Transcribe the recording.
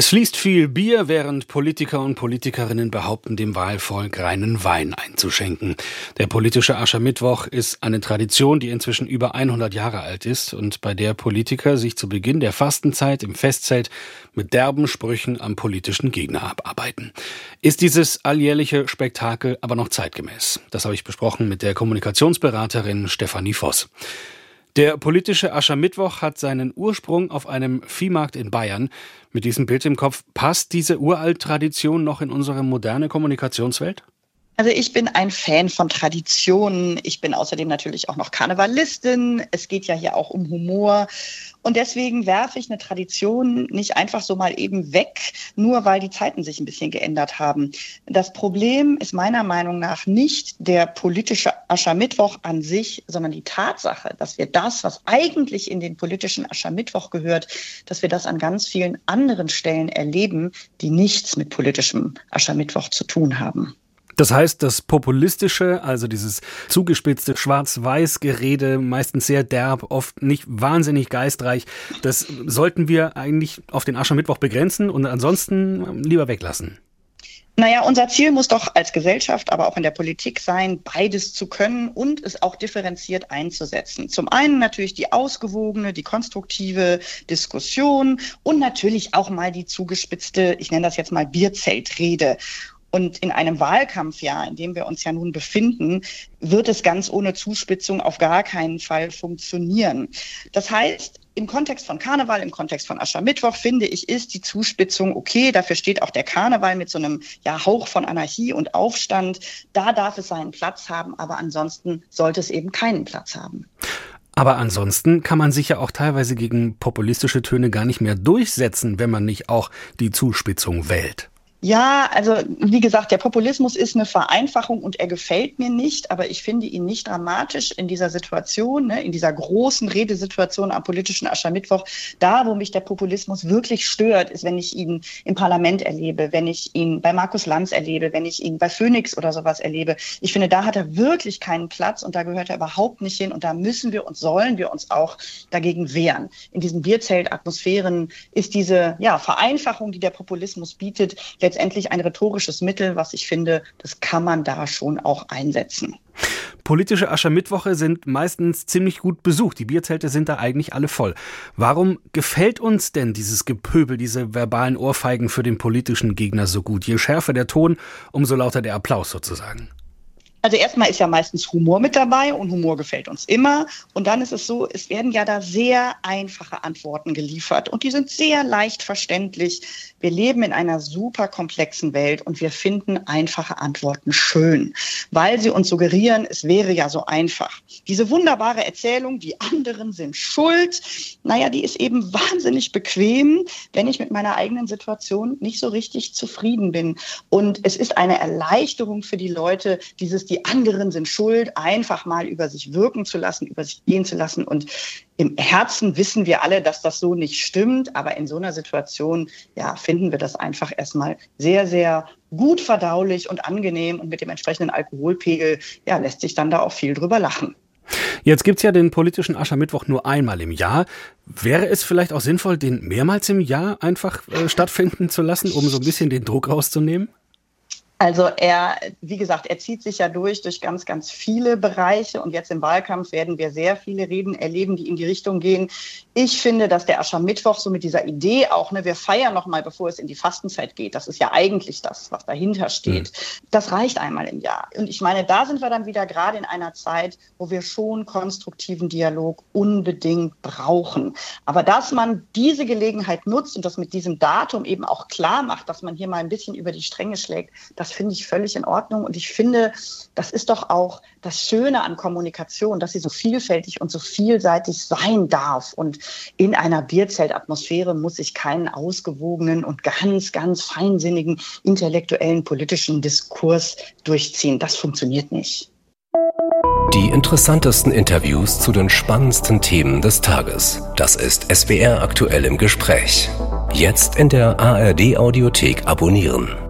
Es fließt viel Bier, während Politiker und Politikerinnen behaupten, dem Wahlvolk reinen Wein einzuschenken. Der politische Aschermittwoch ist eine Tradition, die inzwischen über 100 Jahre alt ist und bei der Politiker sich zu Beginn der Fastenzeit im Festzelt mit derben Sprüchen am politischen Gegner abarbeiten. Ist dieses alljährliche Spektakel aber noch zeitgemäß? Das habe ich besprochen mit der Kommunikationsberaterin Stefanie Voss. Der politische Aschermittwoch hat seinen Ursprung auf einem Viehmarkt in Bayern. Mit diesem Bild im Kopf, passt diese Uralt-Tradition noch in unsere moderne Kommunikationswelt? Also ich bin ein Fan von Traditionen. Ich bin außerdem natürlich auch noch Karnevalistin. Es geht ja hier auch um Humor. Und deswegen werfe ich eine Tradition nicht einfach so mal eben weg, nur weil die Zeiten sich ein bisschen geändert haben. Das Problem ist meiner Meinung nach nicht der politische Aschermittwoch an sich, sondern die Tatsache, dass wir das, was eigentlich in den politischen Aschermittwoch gehört, dass wir das an ganz vielen anderen Stellen erleben, die nichts mit politischem Aschermittwoch zu tun haben. Das heißt, das populistische, also dieses zugespitzte Schwarz-Weiß-Gerede, meistens sehr derb, oft nicht wahnsinnig geistreich, das sollten wir eigentlich auf den Aschermittwoch begrenzen und ansonsten lieber weglassen. Naja, unser Ziel muss doch als Gesellschaft, aber auch in der Politik sein, beides zu können und es auch differenziert einzusetzen. Zum einen natürlich die ausgewogene, die konstruktive Diskussion und natürlich auch mal die zugespitzte, ich nenne das jetzt mal Bierzeltrede. Und in einem Wahlkampfjahr, in dem wir uns ja nun befinden, wird es ganz ohne Zuspitzung auf gar keinen Fall funktionieren. Das heißt, im Kontext von Karneval, im Kontext von Aschermittwoch, finde ich, ist die Zuspitzung okay. Dafür steht auch der Karneval mit so einem ja, Hauch von Anarchie und Aufstand. Da darf es seinen Platz haben, aber ansonsten sollte es eben keinen Platz haben. Aber ansonsten kann man sich ja auch teilweise gegen populistische Töne gar nicht mehr durchsetzen, wenn man nicht auch die Zuspitzung wählt. Ja, also wie gesagt, der Populismus ist eine Vereinfachung und er gefällt mir nicht, aber ich finde ihn nicht dramatisch in dieser Situation, ne, in dieser großen Redesituation am politischen Aschermittwoch. Da, wo mich der Populismus wirklich stört, ist, wenn ich ihn im Parlament erlebe, wenn ich ihn bei Markus Lanz erlebe, wenn ich ihn bei Phoenix oder sowas erlebe. Ich finde, da hat er wirklich keinen Platz und da gehört er überhaupt nicht hin und da müssen wir und sollen wir uns auch dagegen wehren. In diesen Bierzeltatmosphären ist diese ja, Vereinfachung, die der Populismus bietet, letztendlich ein rhetorisches Mittel, was ich finde, das kann man da schon auch einsetzen. Politische Aschermittwoche sind meistens ziemlich gut besucht. Die Bierzelte sind da eigentlich alle voll. Warum gefällt uns denn dieses Gepöbel, diese verbalen Ohrfeigen für den politischen Gegner so gut? Je schärfer der Ton, umso lauter der Applaus sozusagen. Also erstmal ist ja meistens Humor mit dabei und Humor gefällt uns immer. Und dann ist es so, es werden ja da sehr einfache Antworten geliefert und die sind sehr leicht verständlich. Wir leben in einer super komplexen Welt und wir finden einfache Antworten schön, weil sie uns suggerieren, es wäre ja so einfach. Diese wunderbare Erzählung, die anderen sind schuld, naja, die ist eben wahnsinnig bequem, wenn ich mit meiner eigenen Situation nicht so richtig zufrieden bin. Und es ist eine Erleichterung für die Leute, dieses die anderen sind schuld, einfach mal über sich wirken zu lassen, über sich gehen zu lassen. Und im Herzen wissen wir alle, dass das so nicht stimmt. Aber in so einer Situation, ja, finden wir das einfach erstmal sehr, sehr gut verdaulich und angenehm. Und mit dem entsprechenden Alkoholpegel, ja, lässt sich dann da auch viel drüber lachen. Jetzt gibt's ja den politischen Aschermittwoch nur einmal im Jahr. Wäre es vielleicht auch sinnvoll, den mehrmals im Jahr einfach äh, stattfinden zu lassen, um so ein bisschen den Druck rauszunehmen? Also er, wie gesagt, er zieht sich ja durch, durch ganz, ganz viele Bereiche. Und jetzt im Wahlkampf werden wir sehr viele Reden erleben, die in die Richtung gehen. Ich finde, dass der Aschermittwoch so mit dieser Idee auch, ne, wir feiern noch mal, bevor es in die Fastenzeit geht. Das ist ja eigentlich das, was dahinter steht. Mhm. Das reicht einmal im Jahr. Und ich meine, da sind wir dann wieder gerade in einer Zeit, wo wir schon konstruktiven Dialog unbedingt brauchen. Aber dass man diese Gelegenheit nutzt und das mit diesem Datum eben auch klar macht, dass man hier mal ein bisschen über die Stränge schlägt, das das finde ich völlig in Ordnung. Und ich finde, das ist doch auch das Schöne an Kommunikation, dass sie so vielfältig und so vielseitig sein darf. Und in einer Bierzeltatmosphäre muss ich keinen ausgewogenen und ganz, ganz feinsinnigen intellektuellen politischen Diskurs durchziehen. Das funktioniert nicht. Die interessantesten Interviews zu den spannendsten Themen des Tages. Das ist SWR aktuell im Gespräch. Jetzt in der ARD Audiothek abonnieren.